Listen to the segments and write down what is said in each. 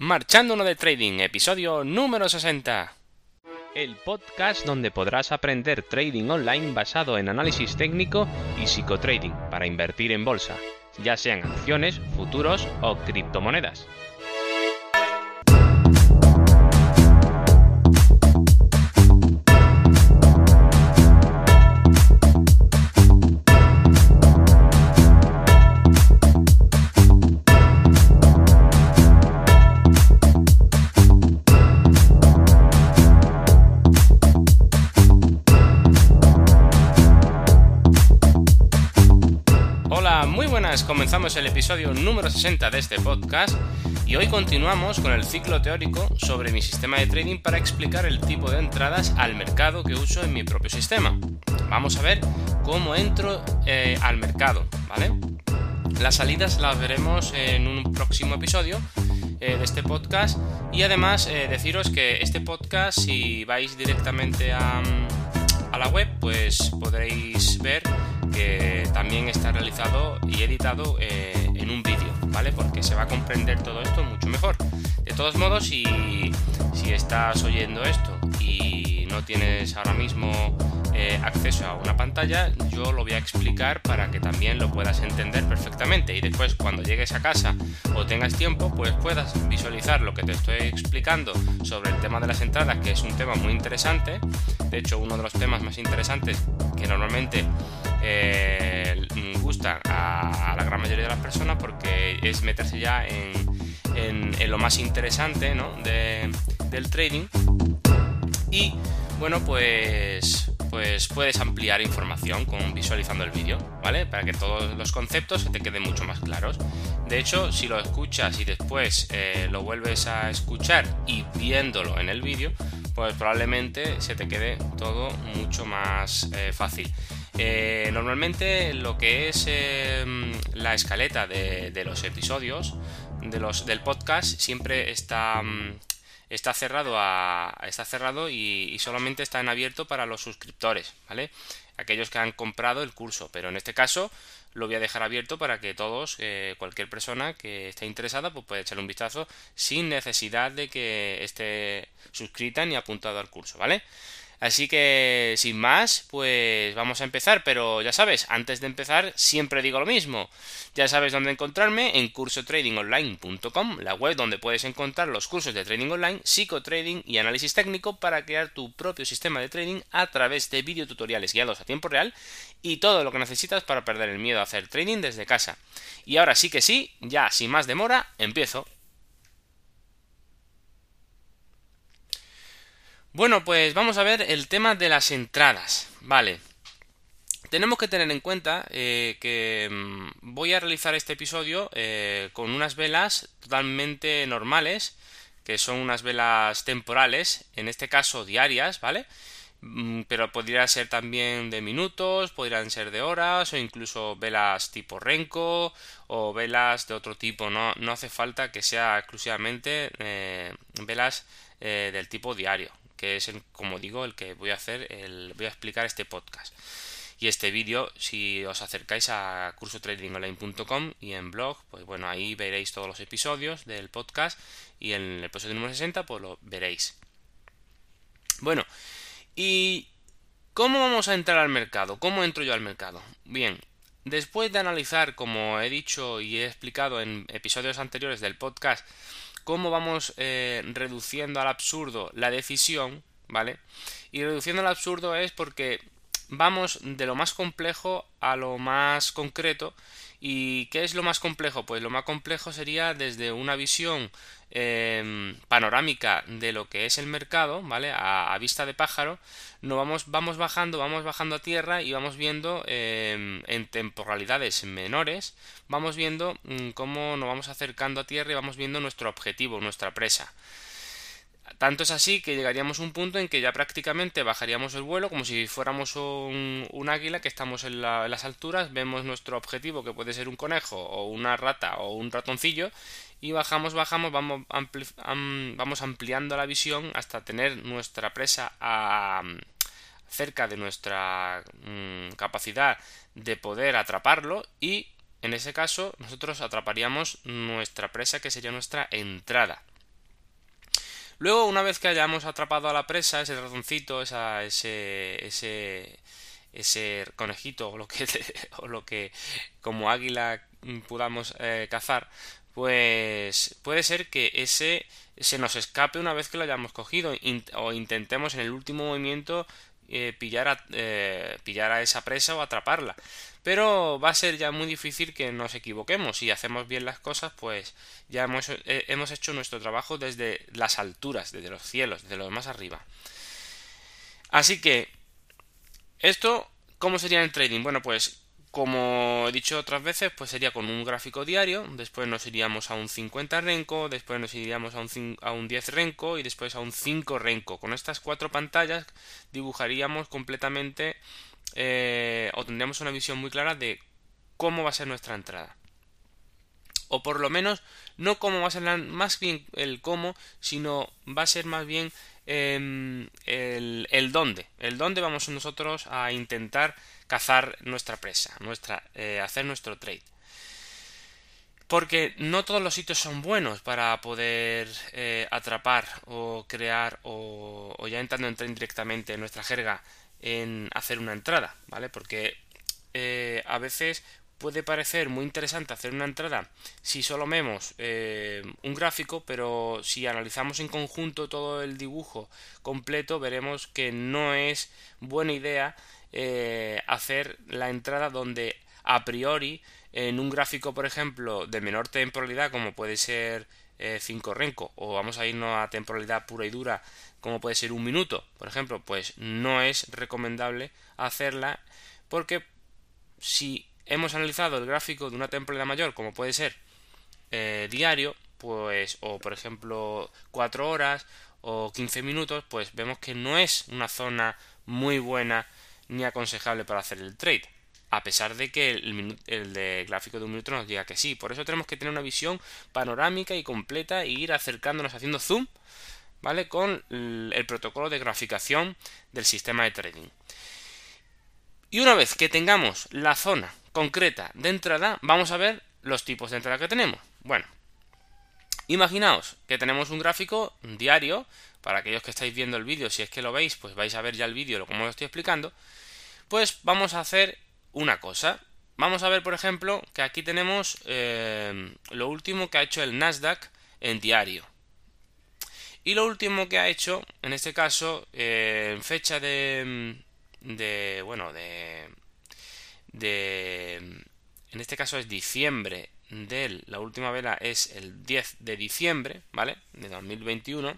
Marchando uno de Trading, episodio número 60. El podcast donde podrás aprender trading online basado en análisis técnico y psicotrading para invertir en bolsa, ya sean acciones, futuros o criptomonedas. Comenzamos el episodio número 60 de este podcast y hoy continuamos con el ciclo teórico sobre mi sistema de trading para explicar el tipo de entradas al mercado que uso en mi propio sistema. Vamos a ver cómo entro eh, al mercado, ¿vale? Las salidas las veremos en un próximo episodio eh, de este podcast y además eh, deciros que este podcast si vais directamente a, a la web pues podréis ver que también está realizado y editado eh, en un vídeo, ¿vale? Porque se va a comprender todo esto mucho mejor. De todos modos, si, estás oyendo esto y no tienes ahora mismo eh, acceso a una pantalla, yo lo voy a explicar para que también lo puedas entender perfectamente y después cuando llegues a casa o tengas tiempo, pues puedas visualizar lo que te estoy explicando sobre el tema de las entradas, que es un tema muy interesante. De hecho, uno de los temas más interesantes que normalmente eh, gusta a, la gran mayoría de las personas porque es meterse ya en, en, lo más interesante ¿no? de, del trading y bueno pues pues puedes ampliar información con visualizando el vídeo, ¿vale? Para que todos los conceptos se te queden mucho más claros. De hecho, si lo escuchas y después eh, lo vuelves a escuchar y viéndolo en el vídeo, pues probablemente se te quede todo mucho más eh, fácil. Eh, normalmente lo que es eh, la escaleta de, los episodios de los, del podcast siempre está, está cerrado, a, está cerrado y, y, solamente está en abierto para los suscriptores, ¿vale? Aquellos que han comprado el curso, pero en este caso lo voy a dejar abierto para que todos, eh, cualquier persona que esté interesada, pues puede echarle un vistazo sin necesidad de que esté suscrita ni apuntado al curso, ¿vale? Así que, sin más, pues vamos a empezar, pero ya sabes, antes de empezar siempre digo lo mismo. Ya sabes dónde encontrarme en cursotradingonline.com, la web donde puedes encontrar los cursos de trading online, psicotrading y análisis técnico para crear tu propio sistema de trading a través de videotutoriales guiados a tiempo real y todo lo que necesitas para perder el miedo a hacer trading desde casa. Y ahora sí que sí, ya sin más demora, empiezo. Bueno, pues vamos a ver el tema de las entradas. Vale. Tenemos que tener en cuenta eh, que mmm, voy a realizar este episodio eh, con unas velas totalmente normales, que son unas velas temporales, en este caso diarias, ¿vale? Mm, pero podría ser también de minutos, podrían ser de horas o incluso velas tipo Renko o velas de otro tipo. No, no hace falta que sea exclusivamente eh, velas del tipo diario, que es, el, como digo, el que voy a hacer, el, voy a explicar este podcast. Y este vídeo, si os acercáis a cursotradingonline.com y en blog, pues bueno, ahí veréis todos los episodios del podcast y en el episodio número 60 pues lo veréis. Bueno, ¿y cómo vamos a entrar al mercado? ¿Cómo entro yo al mercado? Bien, después de analizar, como he dicho y he explicado en episodios anteriores del podcast, cómo vamos eh, reduciendo al absurdo la decisión, ¿vale? Y reduciendo al absurdo es porque vamos de lo más complejo a lo más concreto. ¿Y qué es lo más complejo? Pues lo más complejo sería desde una visión eh, panorámica de lo que es el mercado, ¿vale? A, vista de pájaro, no vamos, vamos bajando, vamos bajando a tierra y vamos viendo eh, en temporalidades menores, vamos viendo mmm, cómo nos vamos acercando a tierra y vamos viendo nuestro objetivo, nuestra presa. Tanto es así que llegaríamos a un punto en que ya prácticamente bajaríamos el vuelo como si fuéramos un, águila que estamos en, las alturas, vemos nuestro objetivo que puede ser un conejo o una rata o un ratoncillo y bajamos, bajamos, vamos, am vamos ampliando la visión hasta tener nuestra presa a, cerca de nuestra mmm, capacidad de poder atraparlo y en ese caso nosotros atraparíamos nuestra presa que sería nuestra entrada. Luego, una vez que hayamos atrapado a la presa, ese ratoncito, ese, ese, ese conejito o lo que, o lo que como águila podamos eh, cazar, pues puede ser que ese se nos escape una vez que lo hayamos cogido o intentemos en el último movimiento eh, pillar, a, eh, pillar a esa presa o atraparla. Pero va a ser ya muy difícil que nos equivoquemos. Si hacemos bien las cosas, pues ya hemos, eh, hemos hecho nuestro trabajo desde las alturas, desde los cielos, desde lo más arriba. Así que, esto, ¿cómo sería en el trading? Bueno, pues como he dicho otras veces, pues sería con un gráfico diario, después nos iríamos a un 50 renco, después nos iríamos a un, a un 10 renco y después a un 5 renco. Con estas cuatro pantallas dibujaríamos completamente eh, o tendríamos una visión muy clara de cómo va a ser nuestra entrada. O por lo menos no cómo va a ser más bien el cómo, sino va a ser más bien em, el, dónde. El dónde vamos nosotros a intentar cazar nuestra presa, nuestra, eh, hacer nuestro trade. Porque no todos los sitios son buenos para poder eh, atrapar o crear o, ya entrando en directamente en nuestra jerga en hacer una entrada, ¿vale? Porque eh, a veces puede parecer muy interesante hacer una entrada si solo vemos un gráfico, pero si analizamos en conjunto todo el dibujo completo, veremos que no es buena idea eh, hacer la entrada donde a priori en un gráfico por ejemplo de menor temporalidad como puede ser 5 eh, renco o vamos a irnos a temporalidad pura y dura como puede ser un minuto por ejemplo pues no es recomendable hacerla porque si hemos analizado el gráfico de una temporalidad mayor como puede ser eh, diario pues o por ejemplo 4 horas o 15 minutos pues vemos que no es una zona muy buena ni aconsejable para hacer el trade. A pesar de que el, de gráfico de un minuto nos diga que sí. Por eso tenemos que tener una visión panorámica y completa e ir acercándonos haciendo zoom, ¿vale? Con el, protocolo de graficación del sistema de trading. Y una vez que tengamos la zona concreta de entrada, vamos a ver los tipos de entrada que tenemos. Bueno, imaginaos que tenemos un gráfico diario para aquellos que estáis viendo el vídeo, si es que lo veis, pues vais a ver ya el vídeo como lo estoy explicando, pues vamos a hacer una cosa. Vamos a ver, por ejemplo, que aquí tenemos eh, lo último que ha hecho el Nasdaq en diario. Y lo último que ha hecho, en este caso, eh, en fecha de, de, bueno, de, de, en este caso es diciembre de la última vela es el 10 de diciembre, ¿vale? De 2021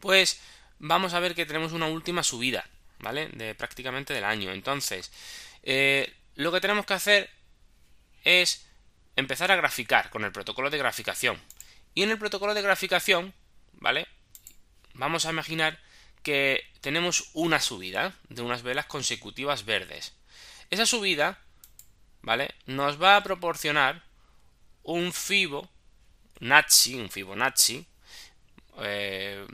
pues vamos a ver que tenemos una última subida, ¿vale? De prácticamente del año. Entonces, eh, lo que tenemos que hacer es empezar a graficar con el protocolo de graficación. Y en el protocolo de graficación, ¿vale? Vamos a imaginar que tenemos una subida de unas velas consecutivas verdes. Esa subida, ¿vale? Nos va a proporcionar un Fibonacci, un Fibonacci, eh,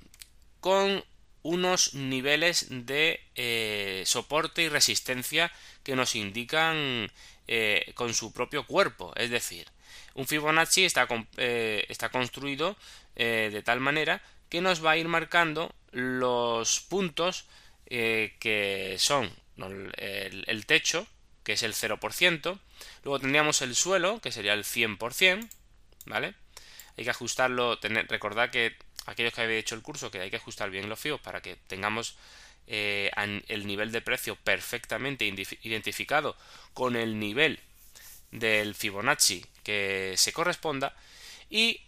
con unos niveles de eh, soporte y resistencia que nos indican eh, con su propio cuerpo. Es decir, un Fibonacci está, está construido de tal manera que nos va a ir marcando los puntos que son el, techo, que es el 0%, luego tendríamos el suelo, que sería el 100%, ¿vale? Hay que ajustarlo, tener, recordad que aquellos que habéis hecho el curso que hay que ajustar bien los FIOS para que tengamos eh, el nivel de precio perfectamente identificado con el nivel del Fibonacci que se corresponda. Y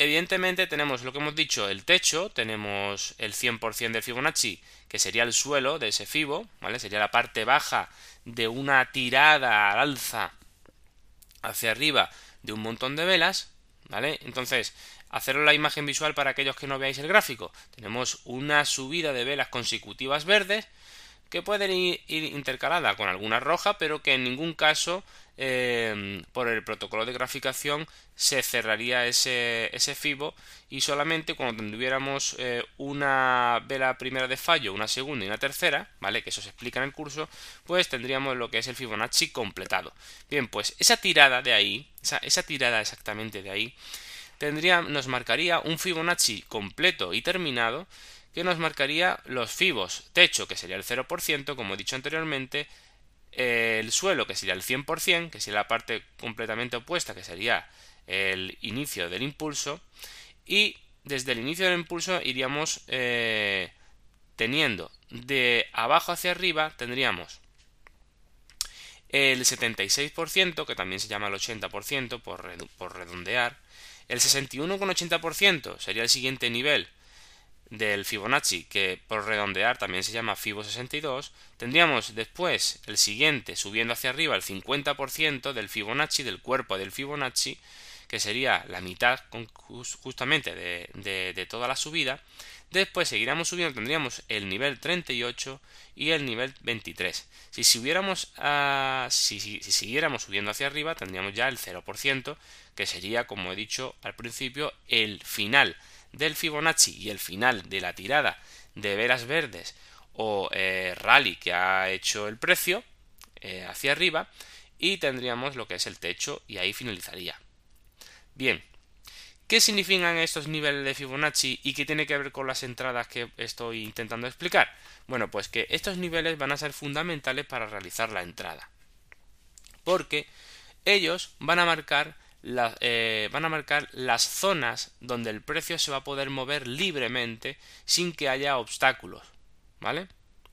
evidentemente tenemos lo que hemos dicho el techo tenemos el 100% del Fibonacci que sería el suelo de ese Fibo ¿vale? sería la parte baja de una tirada al alza hacia arriba de un montón de velas ¿vale? entonces Haceros la imagen visual para aquellos que no veáis el gráfico. Tenemos una subida de velas consecutivas verdes que pueden ir, intercaladas con alguna roja, pero que en ningún caso eh, por el protocolo de graficación se cerraría ese, ese FIBO y solamente cuando tuviéramos eh, una vela primera de fallo, una segunda y una tercera, ¿vale? Que eso se explica en el curso, pues tendríamos lo que es el Fibonacci completado. Bien, pues esa tirada de ahí, esa, esa tirada exactamente de ahí, tendría, nos marcaría un Fibonacci completo y terminado que nos marcaría los fibos. Techo, que sería el 0%, como he dicho anteriormente, el suelo, que sería el 100%, que sería la parte completamente opuesta, que sería el inicio del impulso, y desde el inicio del impulso iríamos eh, teniendo de abajo hacia arriba, tendríamos el 76%, que también se llama el 80% por, por redondear, el 61,80% sería el siguiente nivel, del Fibonacci, que por redondear también se llama Fibo 62, tendríamos después el siguiente subiendo hacia arriba el 50% del Fibonacci, del cuerpo del Fibonacci, que sería la mitad justamente de, toda la subida. Después seguiríamos subiendo, tendríamos el nivel 38 y el nivel 23. Si, subiéramos a, si, si siguiéramos subiendo hacia arriba, tendríamos ya el 0%, que sería, como he dicho al principio, el final del Fibonacci y el final de la tirada de veras verdes o eh, rally que ha hecho el precio eh, hacia arriba y tendríamos lo que es el techo y ahí finalizaría. Bien, ¿qué significan estos niveles de Fibonacci y qué tiene que ver con las entradas que estoy intentando explicar? Bueno, pues que estos niveles van a ser fundamentales para realizar la entrada. Porque ellos van a marcar eh, van a marcar las zonas donde el precio se va a poder mover libremente sin que haya obstáculos, ¿vale?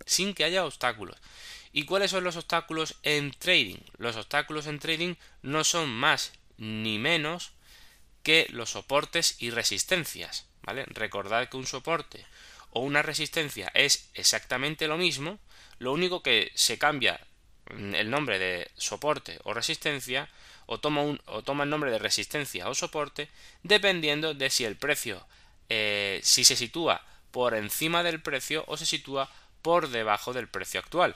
Sin que haya obstáculos. ¿Y cuáles son los obstáculos en trading? Los obstáculos en trading no son más ni menos que los soportes y resistencias, ¿vale? Recordad que un soporte o una resistencia es exactamente lo mismo, lo único que se cambia el nombre de soporte o resistencia o toma, un, o toma el nombre de resistencia o soporte dependiendo de si el precio, eh, si se sitúa por encima del precio o se sitúa por debajo del precio actual.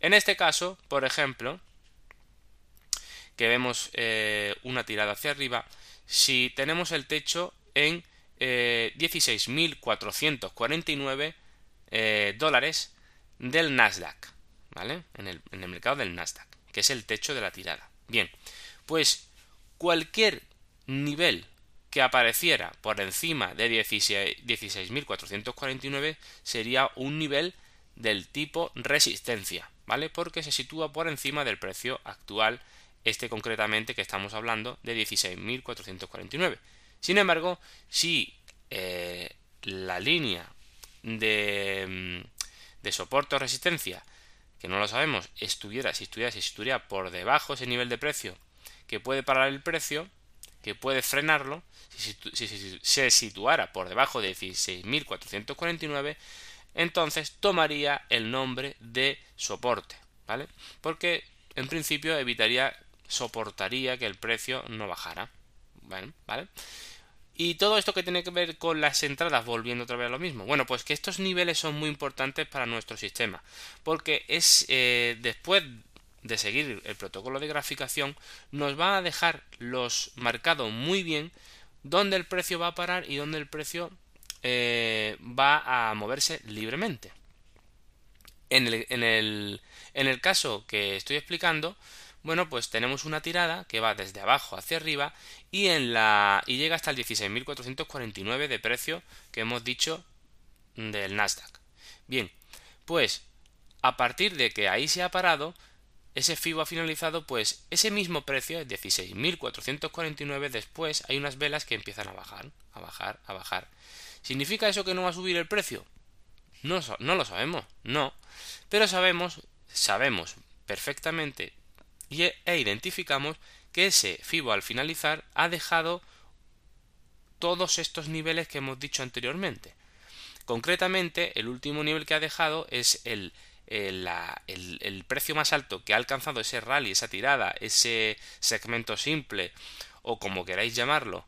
En este caso, por ejemplo, que vemos eh, una tirada hacia arriba, si tenemos el techo en 16.449 eh, dólares del Nasdaq, ¿vale? En el, en el mercado del Nasdaq, que es el techo de la tirada. Bien, pues cualquier nivel que apareciera por encima de 16.449 sería un nivel del tipo resistencia, ¿vale? Porque se sitúa por encima del precio actual, este concretamente que estamos hablando de 16.449. Sin embargo, si eh, la línea de, mm, de soporte o resistencia, que no lo sabemos, estuviera, si estuviera, si estuviera por debajo ese nivel de precio que puede parar el precio, que puede frenarlo, si, se situara por debajo de 16.449, entonces tomaría el nombre de soporte, ¿vale? Porque en principio evitaría, soportaría que el precio no bajara, ¿vale? ¿vale? Y todo esto que tiene que ver con las entradas, volviendo otra vez a lo mismo. Bueno, pues que estos niveles son muy importantes para nuestro sistema, porque es eh, después de seguir el protocolo de graficación, nos va a dejar los marcados muy bien dónde el precio va a parar y dónde el precio eh, va a moverse libremente. En el, en, el, en el caso que estoy explicando, bueno, pues tenemos una tirada que va desde abajo hacia arriba y en la y llega hasta el 16.449 de precio que hemos dicho del Nasdaq. Bien, pues a partir de que ahí se ha parado, ese FIBO ha finalizado, pues ese mismo precio, 16.449, después hay unas velas que empiezan a bajar, a bajar, a bajar. ¿Significa eso que no va a subir el precio? No, no lo sabemos, no. Pero sabemos, sabemos perfectamente y, e identificamos que ese FIBO al finalizar ha dejado todos estos niveles que hemos dicho anteriormente. Concretamente, el último nivel que ha dejado es el el, precio más alto que ha alcanzado ese rally, esa tirada, ese segmento simple o como queráis llamarlo,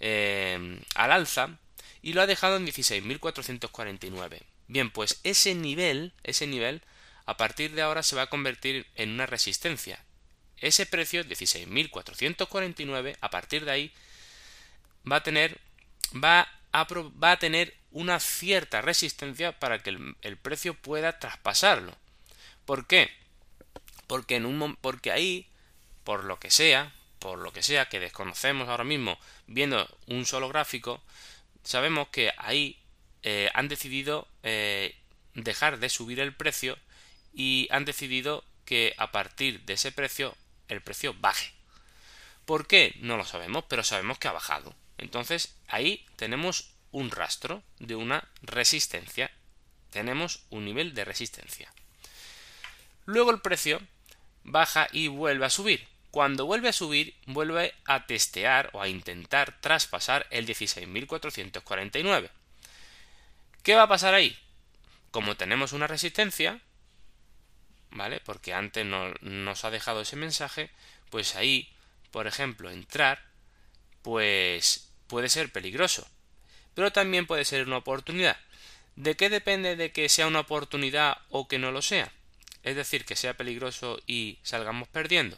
eh, al alza y lo ha dejado en 16.449. Bien, pues ese nivel, ese nivel, a partir de ahora se va a convertir en una resistencia. Ese precio, 16.449, a partir de ahí, va a tener, va va a tener una cierta resistencia para que el, precio pueda traspasarlo. ¿Por qué? Porque, en un, porque ahí, por lo que sea, por lo que sea, que desconocemos ahora mismo viendo un solo gráfico, sabemos que ahí eh, han decidido eh, dejar de subir el precio y han decidido que a partir de ese precio el precio baje. ¿Por qué? No lo sabemos, pero sabemos que ha bajado. Entonces ahí tenemos un rastro de una resistencia. Tenemos un nivel de resistencia. Luego el precio baja y vuelve a subir. Cuando vuelve a subir, vuelve a testear o a intentar traspasar el 16.449. ¿Qué va a pasar ahí? Como tenemos una resistencia, ¿vale? Porque antes no, nos ha dejado ese mensaje, pues ahí, por ejemplo, entrar, pues puede ser peligroso. Pero también puede ser una oportunidad. ¿De qué depende de que sea una oportunidad o que no lo sea? Es decir, que sea peligroso y salgamos perdiendo.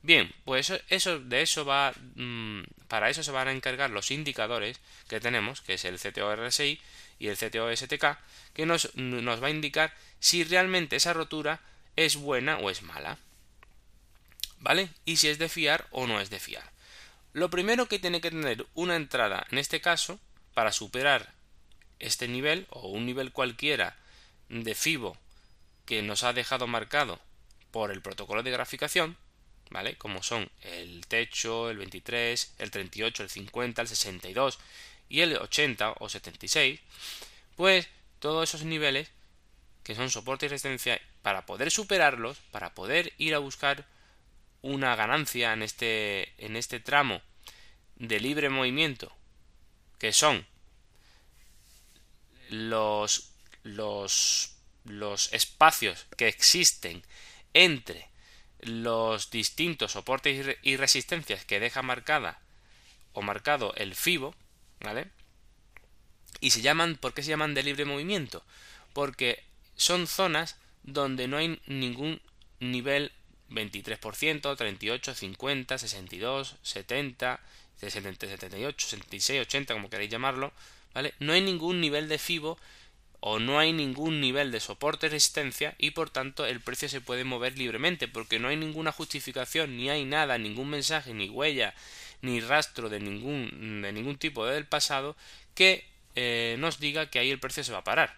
Bien, pues eso, de eso va, mm, para eso se van a encargar los indicadores que tenemos, que es el CTO-RSI y el CTO-STK, que nos, nos va a indicar si realmente esa rotura es buena o es mala. ¿Vale? Y si es de fiar o no es de fiar. Lo primero que tiene que tener una entrada, en este caso, para superar este nivel o un nivel cualquiera de FIBO que nos ha dejado marcado por el protocolo de graficación, ¿vale? Como son el techo, el 23, el 38, el 50, el 62 y el 80 o 76, pues todos esos niveles que son soporte y resistencia, para poder superarlos, para poder ir a buscar una ganancia en este, en este tramo de libre movimiento, que son los, los, los espacios que existen entre los distintos soportes y resistencias que deja marcada o marcado el FIBO, ¿vale? Y se llaman, ¿por qué se llaman de libre movimiento? Porque son zonas donde no hay ningún nivel 23%, 38, 50, 62, 70, 78, 76, 80, como queréis llamarlo, ¿vale? No hay ningún nivel de FIBO o no hay ningún nivel de soporte resistencia y por tanto el precio se puede mover libremente porque no hay ninguna justificación, ni hay nada, ningún mensaje, ni huella, ni rastro de ningún, de ningún tipo del pasado que eh, nos diga que ahí el precio se va a parar.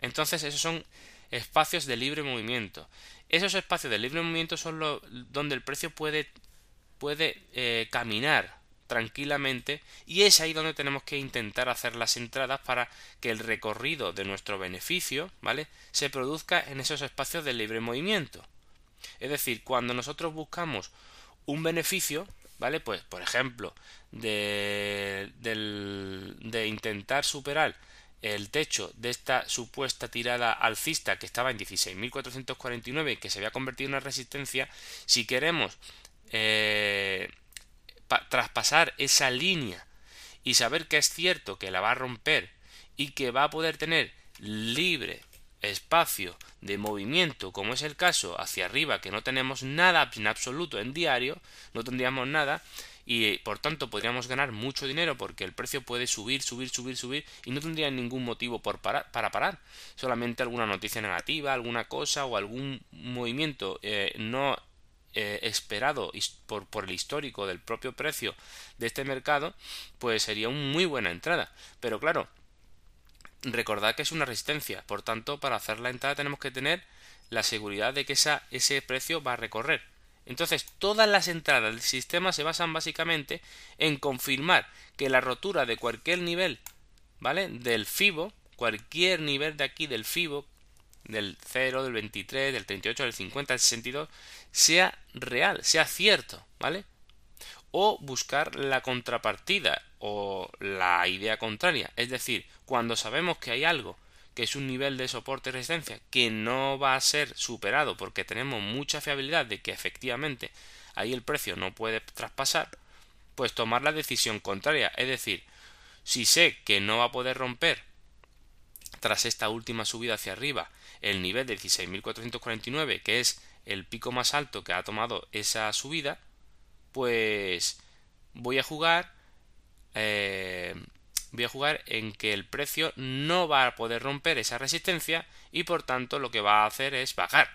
Entonces esos son espacios de libre movimiento. Esos espacios de libre movimiento son los donde el precio puede, puede eh, caminar tranquilamente y es ahí donde tenemos que intentar hacer las entradas para que el recorrido de nuestro beneficio, ¿vale? se produzca en esos espacios de libre movimiento. Es decir, cuando nosotros buscamos un beneficio, ¿vale? Pues, por ejemplo, de, de intentar superar el techo de esta supuesta tirada alcista que estaba en 16.449 y que se había convertido en una resistencia, si queremos eh, traspasar esa línea y saber que es cierto que la va a romper y que va a poder tener libre espacio de movimiento, como es el caso hacia arriba, que no tenemos nada en absoluto en diario, no tendríamos nada, y por tanto podríamos ganar mucho dinero porque el precio puede subir, subir, subir, subir y no tendría ningún motivo por parar, para parar. Solamente alguna noticia negativa, alguna cosa o algún movimiento eh, no eh, esperado por, por el histórico del propio precio de este mercado, pues sería una muy buena entrada. Pero claro, recordad que es una resistencia, por tanto, para hacer la entrada tenemos que tener la seguridad de que ese precio va a recorrer. Entonces, todas las entradas del sistema se basan básicamente en confirmar que la rotura de cualquier nivel, ¿vale? Del FIBO, cualquier nivel de aquí del FIBO, del 0, del 23, del 38, del 50, del 62, sea real, sea cierto, ¿vale? O buscar la contrapartida o la idea contraria. Es decir, cuando sabemos que hay algo que es un nivel de soporte y resistencia que no va a ser superado porque tenemos mucha fiabilidad de que efectivamente ahí el precio no puede traspasar, pues tomar la decisión contraria. Es decir, si sé que no va a poder romper tras esta última subida hacia arriba el nivel de 16.449, que es el pico más alto que ha tomado esa subida, pues voy a jugar eh, voy a jugar en que el precio no va a poder romper esa resistencia y por tanto lo que va a hacer es bajar.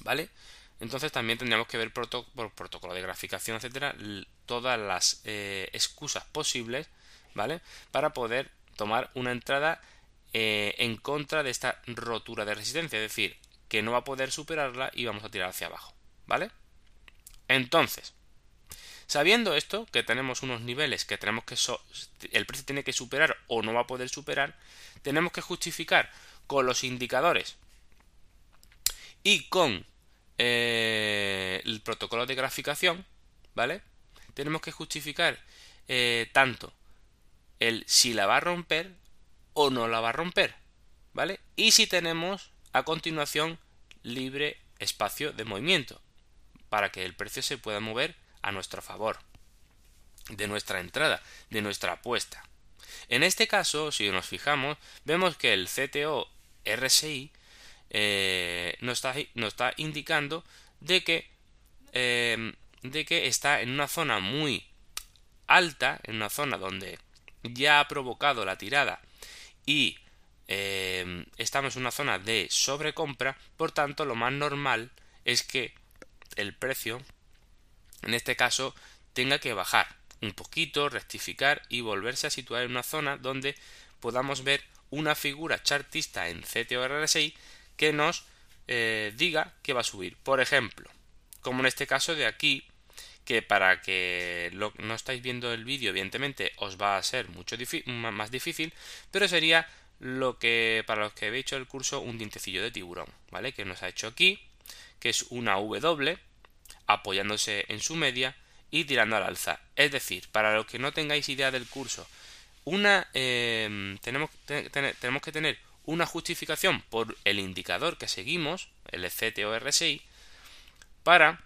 ¿Vale? entonces también tendríamos que ver por protocolo de graficación, etcétera, todas las eh, excusas posibles, ¿vale? Para poder tomar una entrada eh, en contra de esta rotura de resistencia, es decir, que no va a poder superarla y vamos a tirar hacia abajo, ¿vale? Entonces, sabiendo esto, que tenemos unos niveles que tenemos que el precio tiene que superar o no va a poder superar, tenemos que justificar con los indicadores y con eh, el protocolo de graficación, ¿vale? Tenemos que justificar eh, tanto el si la va a romper o no la va a romper, ¿vale? Y si tenemos a continuación libre espacio de movimiento para que el precio se pueda mover a nuestro favor de nuestra entrada, de nuestra apuesta. En este caso, si nos fijamos, vemos que el CTO RSI eh, nos, está, indicando de que, eh, de que está en una zona muy alta, en una zona donde ya ha provocado la tirada y eh, estamos en una zona de sobrecompra, por tanto lo más normal es que el precio, en este caso, tenga que bajar un poquito, rectificar y volverse a situar en una zona donde podamos ver una figura chartista en CTO-RSI que nos eh, diga que va a subir. Por ejemplo, como en este caso de aquí, que para que lo, no estáis viendo el vídeo, evidentemente os va a ser mucho más difícil, pero sería lo que para los que habéis hecho el curso un dientecillo de tiburón, ¿vale? Que nos ha hecho aquí, que es una W apoyándose en su media y tirando al alza. Es decir, para los que no tengáis idea del curso, una eh, tenemos, tenemos que tener una justificación por el indicador que seguimos, el CTO-RSI, para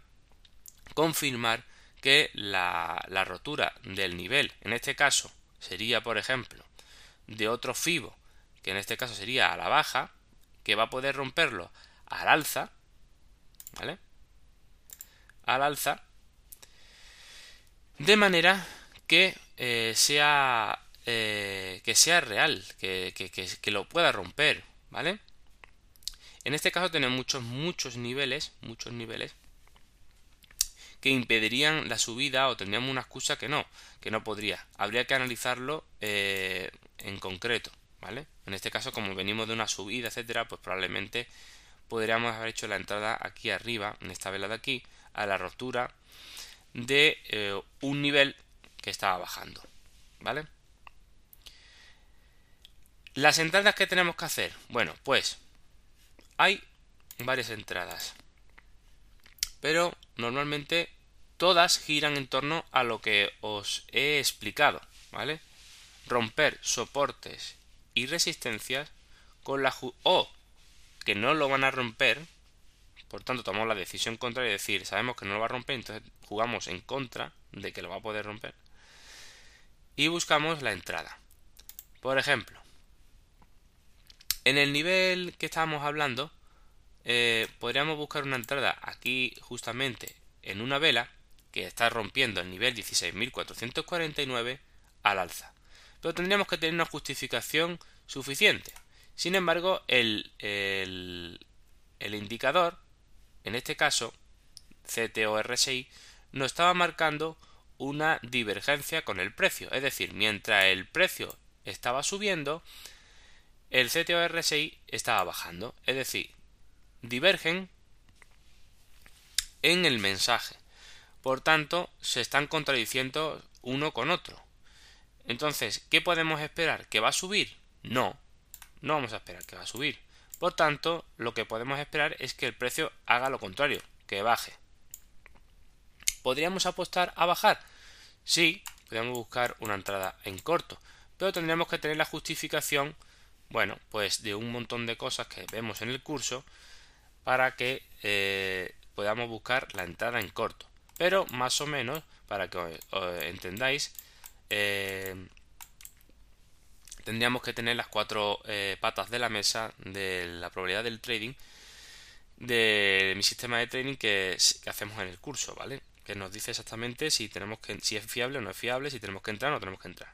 confirmar que la, la, rotura del nivel, en este caso sería, por ejemplo, de otro FIBO, que en este caso sería a la baja, que va a poder romperlo al alza, ¿vale? Al alza, de manera que eh, sea eh, que sea real, que, que, lo pueda romper, ¿vale? En este caso tenemos muchos, muchos niveles, muchos niveles que impedirían la subida o tendríamos una excusa que no, que no podría. Habría que analizarlo eh, en concreto, ¿vale? En este caso, como venimos de una subida, etcétera, pues probablemente podríamos haber hecho la entrada aquí arriba, en esta vela de aquí, a la rotura de eh, un nivel que estaba bajando, ¿vale? Las entradas que tenemos que hacer. Bueno, pues hay varias entradas. Pero normalmente todas giran en torno a lo que os he explicado, ¿vale? Romper soportes y resistencias con la o que no lo van a romper, por tanto tomamos la decisión contraria de decir, sabemos que no lo va a romper, entonces jugamos en contra de que lo va a poder romper y buscamos la entrada. Por ejemplo, en el nivel que estábamos hablando, eh, podríamos buscar una entrada aquí justamente en una vela que está rompiendo el nivel 16.449 al alza. Pero tendríamos que tener una justificación suficiente. Sin embargo, el, el, el indicador, en este caso, CTO-RSI, nos estaba marcando una divergencia con el precio. Es decir, mientras el precio estaba subiendo, el CTO-RSI estaba bajando. Es decir, divergen en el mensaje. Por tanto, se están contradiciendo uno con otro. Entonces, ¿qué podemos esperar? ¿Que va a subir? No, no vamos a esperar que va a subir. Por tanto, lo que podemos esperar es que el precio haga lo contrario, que baje. ¿Podríamos apostar a bajar? Sí, podríamos buscar una entrada en corto, pero tendríamos que tener la justificación bueno, pues de un montón de cosas que vemos en el curso para que eh, podamos buscar la entrada en corto. Pero más o menos, para que entendáis, eh, tendríamos que tener las cuatro eh, patas de la mesa de la probabilidad del trading de mi sistema de trading que, que, hacemos en el curso, ¿vale? Que nos dice exactamente si tenemos que si es fiable o no es fiable, si tenemos que entrar o no tenemos que entrar.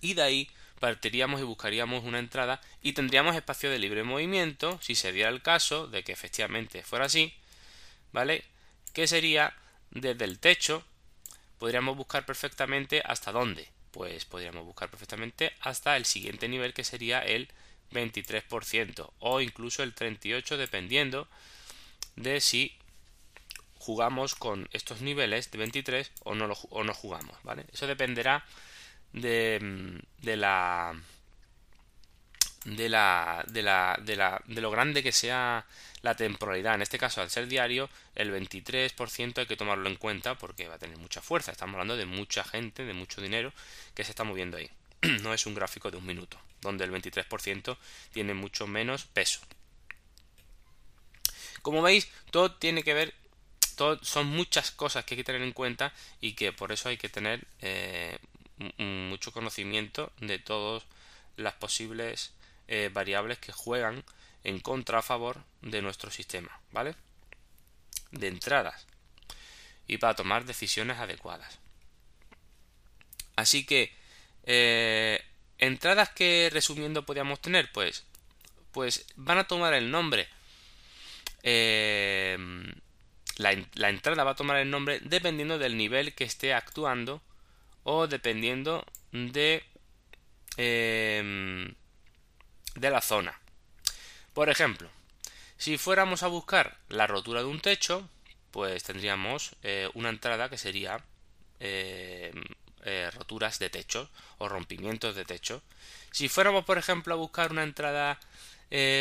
Y de ahí partiríamos y buscaríamos una entrada y tendríamos espacio de libre movimiento si se diera el caso de que efectivamente fuera así ¿vale? Que sería desde el techo, podríamos buscar perfectamente hasta dónde. Pues podríamos buscar perfectamente hasta el siguiente nivel que sería el 23% o incluso el 38% dependiendo de si jugamos con estos niveles de 23 o no, o no jugamos, ¿vale? Eso dependerá de, de la de la, de la, de la de lo grande que sea la temporalidad. En este caso, al ser diario, el 23% hay que tomarlo en cuenta porque va a tener mucha fuerza. Estamos hablando de mucha gente, de mucho dinero que se está moviendo ahí. no es un gráfico de un minuto, donde el 23% tiene mucho menos peso. Como veis, todo tiene que ver, son muchas cosas que hay que tener en cuenta y que por eso hay que tener eh, mucho conocimiento de todas las posibles eh, variables que juegan en contra a favor de nuestro sistema, ¿vale? De entradas y para tomar decisiones adecuadas. Así que eh, entradas que resumiendo podríamos tener, pues, pues van a tomar el nombre. Eh, la, entrada va a tomar el nombre dependiendo del nivel que esté actuando o dependiendo de de la zona. Por ejemplo, si fuéramos a buscar la rotura de un techo, pues tendríamos eh, una entrada que sería eh, eh, roturas de techo o rompimientos de techo. Si fuéramos, por ejemplo, a buscar una entrada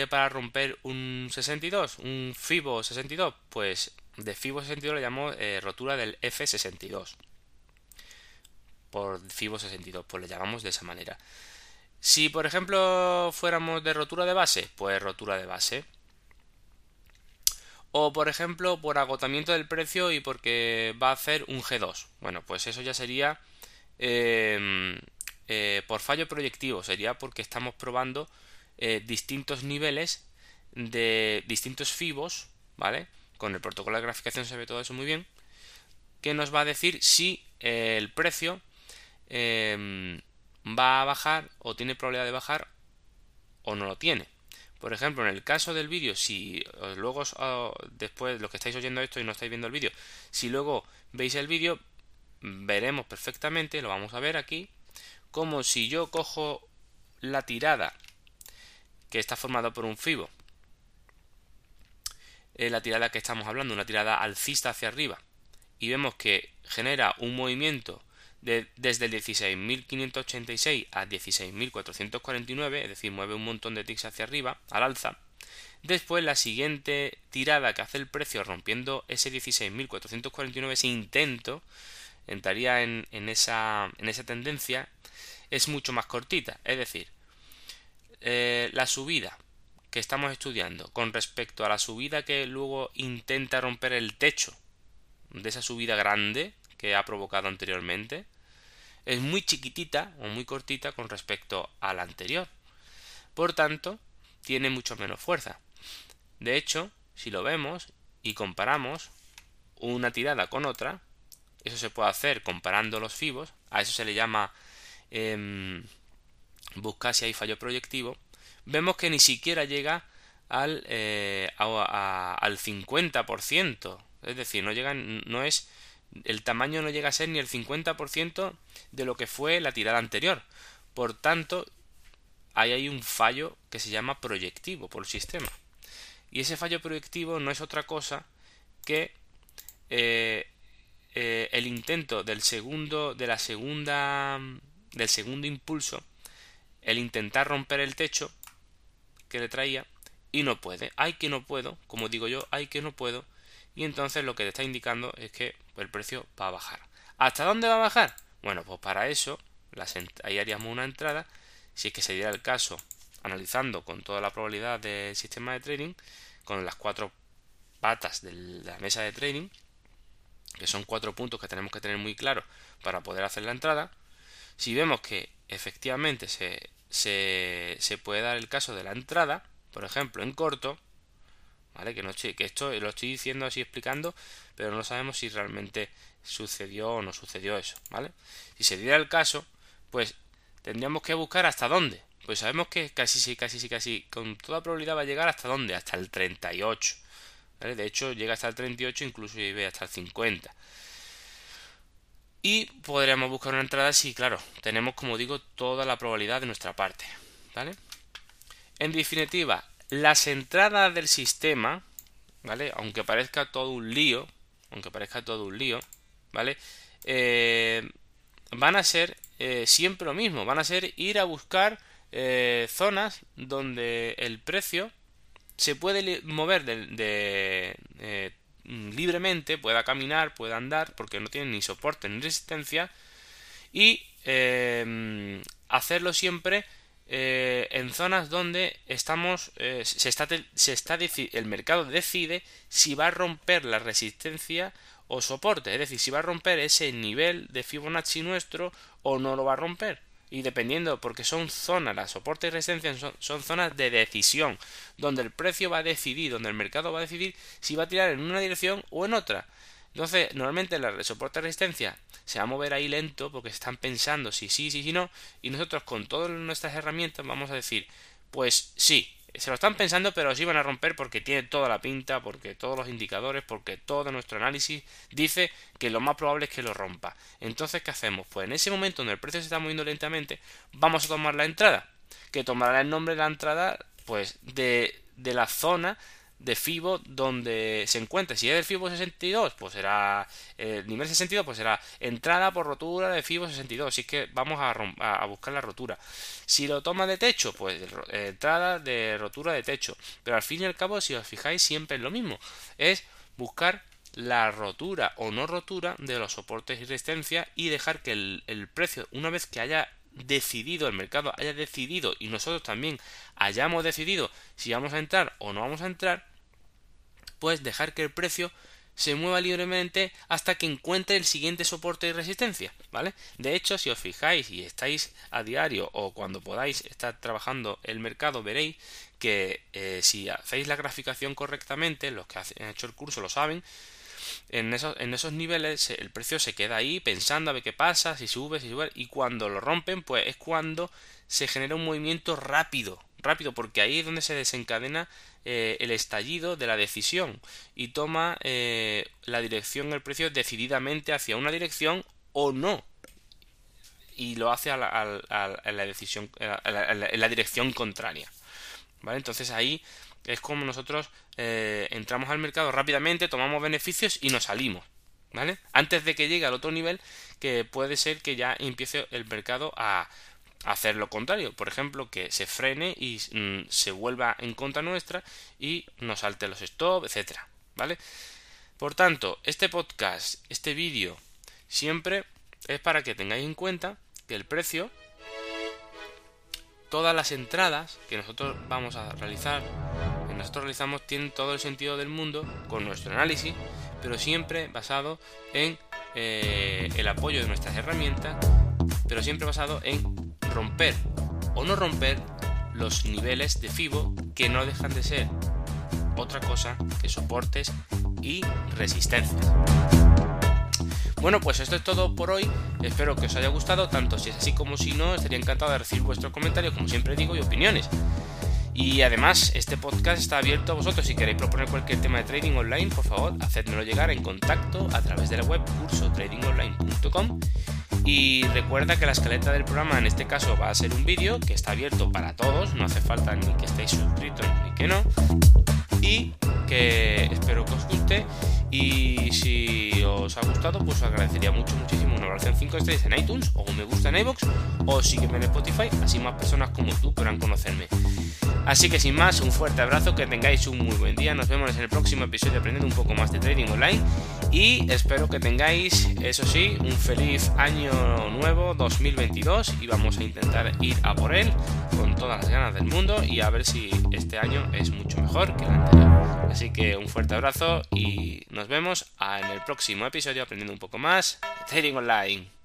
para romper un 62, un FIBO 62, pues de FIBO 62 le llamamos rotura del F62. Por FIBO 62, pues le llamamos de esa manera. Si, por ejemplo, fuéramos de rotura de base, pues rotura de base. O, por ejemplo, por agotamiento del precio y porque va a hacer un G2. Bueno, pues eso ya sería em, eh, por fallo proyectivo. Sería porque estamos probando eh, distintos niveles de distintos FIBOS, ¿vale? Con el protocolo de graficación se ve todo eso muy bien. Que nos va a decir si el precio em, va a bajar o tiene probabilidad de bajar o no lo tiene. Por ejemplo, en el caso del vídeo, si luego después los que estáis oyendo esto y no estáis viendo el vídeo, si luego veis el vídeo, veremos perfectamente, lo vamos a ver aquí, como si yo cojo la tirada que está formada por un FIBO, eh, la tirada que estamos hablando, una tirada alcista hacia arriba, y vemos que genera un movimiento desde el 16.586 a 16.449, es decir, mueve un montón de ticks hacia arriba, al alza. Después, la siguiente tirada que hace el precio rompiendo ese 16.449, ese intento, entraría en, esa, en esa tendencia, es mucho más cortita. Es decir, eh, la subida que estamos estudiando con respecto a la subida que luego intenta romper el techo de esa subida grande que ha provocado anteriormente, es muy chiquitita o muy cortita con respecto a la anterior. Por tanto, tiene mucho menos fuerza. De hecho, si lo vemos y comparamos una tirada con otra, eso se puede hacer comparando los fibos, a eso se le llama eh, buscar si hay fallo proyectivo, vemos que ni siquiera llega al, eh, al 50%, es decir, no llega, no es el tamaño no llega a ser ni el 50% de lo que fue la tirada anterior. Por tanto, ahí hay un fallo que se llama proyectivo por el sistema. Y ese fallo proyectivo no es otra cosa que eh, eh, el intento del segundo, de la segunda, del segundo impulso, el intentar romper el techo que le traía y no puede. Hay que no puedo, como digo yo, hay que no puedo y entonces lo que te está indicando es que el precio va a bajar. ¿Hasta dónde va a bajar? Bueno, pues para eso ahí haríamos una entrada, si es que se diera el caso, analizando con toda la probabilidad del sistema de trading, con las cuatro patas de la mesa de trading, que son cuatro puntos que tenemos que tener muy claros para poder hacer la entrada, si vemos que efectivamente se, puede dar el caso de la entrada, por ejemplo en corto, que, no, que esto lo estoy diciendo así explicando, pero no sabemos si realmente sucedió o no sucedió eso, ¿vale? Si se diera el caso, pues tendríamos que buscar hasta dónde. Pues sabemos que casi sí, casi sí, casi con toda probabilidad va a llegar hasta dónde, hasta el 38, De hecho, llega hasta el 38, incluso llega hasta el 50. Y podríamos buscar una entrada si, claro, tenemos, como digo, toda la probabilidad de nuestra parte. ¿Vale? En definitiva, las entradas del sistema, ¿vale? Aunque parezca todo un lío, aunque parezca todo un lío, ¿vale? Eh, van a ser eh, siempre lo mismo, van a ser ir a buscar eh, zonas donde el precio se puede mover de, libremente, pueda caminar, pueda andar, porque no tiene ni soporte ni resistencia, y hacerlo siempre en zonas donde estamos se está, se está el mercado decide si va a romper la resistencia o soporte, es decir, si va a romper ese nivel de Fibonacci nuestro o no lo va a romper. Y dependiendo, porque son zonas, la soporte y resistencia son, zonas de decisión, donde el precio va a decidir, donde el mercado va a decidir si va a tirar en una dirección o en otra. Entonces, normalmente la soporte y resistencia se va a mover ahí lento porque están pensando si sí, sí, sí, no. Y nosotros con todas nuestras herramientas vamos a decir, pues sí, se lo están pensando, pero sí van a romper porque tiene toda la pinta, porque todos los indicadores, porque todo nuestro análisis dice que lo más probable es que lo rompa. Entonces, ¿qué hacemos? Pues en ese momento donde el precio se está moviendo lentamente, vamos a tomar la entrada, que tomará el nombre de la entrada, pues, de, de la zona de FIBO donde se encuentre. Si es del FIBO 62, pues será el eh, nivel 62, pues será entrada por rotura de FIBO 62. Así que vamos a, a, buscar la rotura. Si lo toma de techo, pues eh, entrada de rotura de techo. Pero al fin y al cabo, si os fijáis, siempre es lo mismo. Es buscar la rotura o no rotura de los soportes y resistencia y dejar que el, el precio, una vez que haya decidido, el mercado haya decidido y nosotros también hayamos decidido si vamos a entrar o no vamos a entrar, pues dejar que el precio se mueva libremente hasta que encuentre el siguiente soporte y resistencia, ¿vale? De hecho, si os fijáis y estáis a diario o cuando podáis estar trabajando el mercado, veréis que eh, si hacéis la graficación correctamente, los que han hecho el curso lo saben, en esos, en esos niveles el precio se queda ahí pensando a ver qué pasa, si sube, si sube, y cuando lo rompen, pues es cuando se genera un movimiento rápido, rápido, porque ahí es donde se desencadena eh, el estallido de la decisión y toma eh, la dirección del precio decididamente hacia una dirección o no. Y lo hace a la, decisión, en la dirección contraria. ¿Vale? Entonces ahí es como nosotros eh, entramos al mercado rápidamente, tomamos beneficios y nos salimos. ¿Vale? Antes de que llegue al otro nivel, que puede ser que ya empiece el mercado a, hacer lo contrario. Por ejemplo, que se frene y mm, se vuelva en contra nuestra y nos salte los stop, etcétera. ¿Vale? Por tanto, este podcast, este vídeo, siempre es para que tengáis en cuenta que el precio, todas las entradas que nosotros vamos a realizar nosotros realizamos tienen todo el sentido del mundo con nuestro análisis, pero siempre basado en eh, el apoyo de nuestras herramientas, pero siempre basado en romper o no romper los niveles de FIBO que no dejan de ser otra cosa que soportes y resistencias. Bueno, pues esto es todo por hoy. Espero que os haya gustado, tanto si es así como si no. Estaría encantado de recibir vuestros comentarios, como siempre digo, y opiniones. Y además, este podcast está abierto a vosotros. Si queréis proponer cualquier tema de trading online, por favor, hacedmelo llegar en contacto a través de la web cursotradingonline.com. Y recuerda que la escaleta del programa en este caso va a ser un vídeo que está abierto para todos, no hace falta ni que estéis suscritos ni que no. Y que espero que os guste. Y si os ha gustado, pues agradecería mucho, muchísimo una valoración 5 estrellas en iTunes o un me gusta en iVoox o sígueme en Spotify, así más personas como tú podrán conocerme. Así que sin más, un fuerte abrazo, que tengáis un muy buen día. Nos vemos en el próximo episodio aprendiendo un poco más de trading online. Y espero que tengáis, eso sí, un feliz año nuevo 2022. Y vamos a intentar ir a por él con todas las ganas del mundo y a ver si este año es mucho mejor que el anterior. Así que un fuerte abrazo y nos vemos en el próximo episodio aprendiendo un poco más trading online.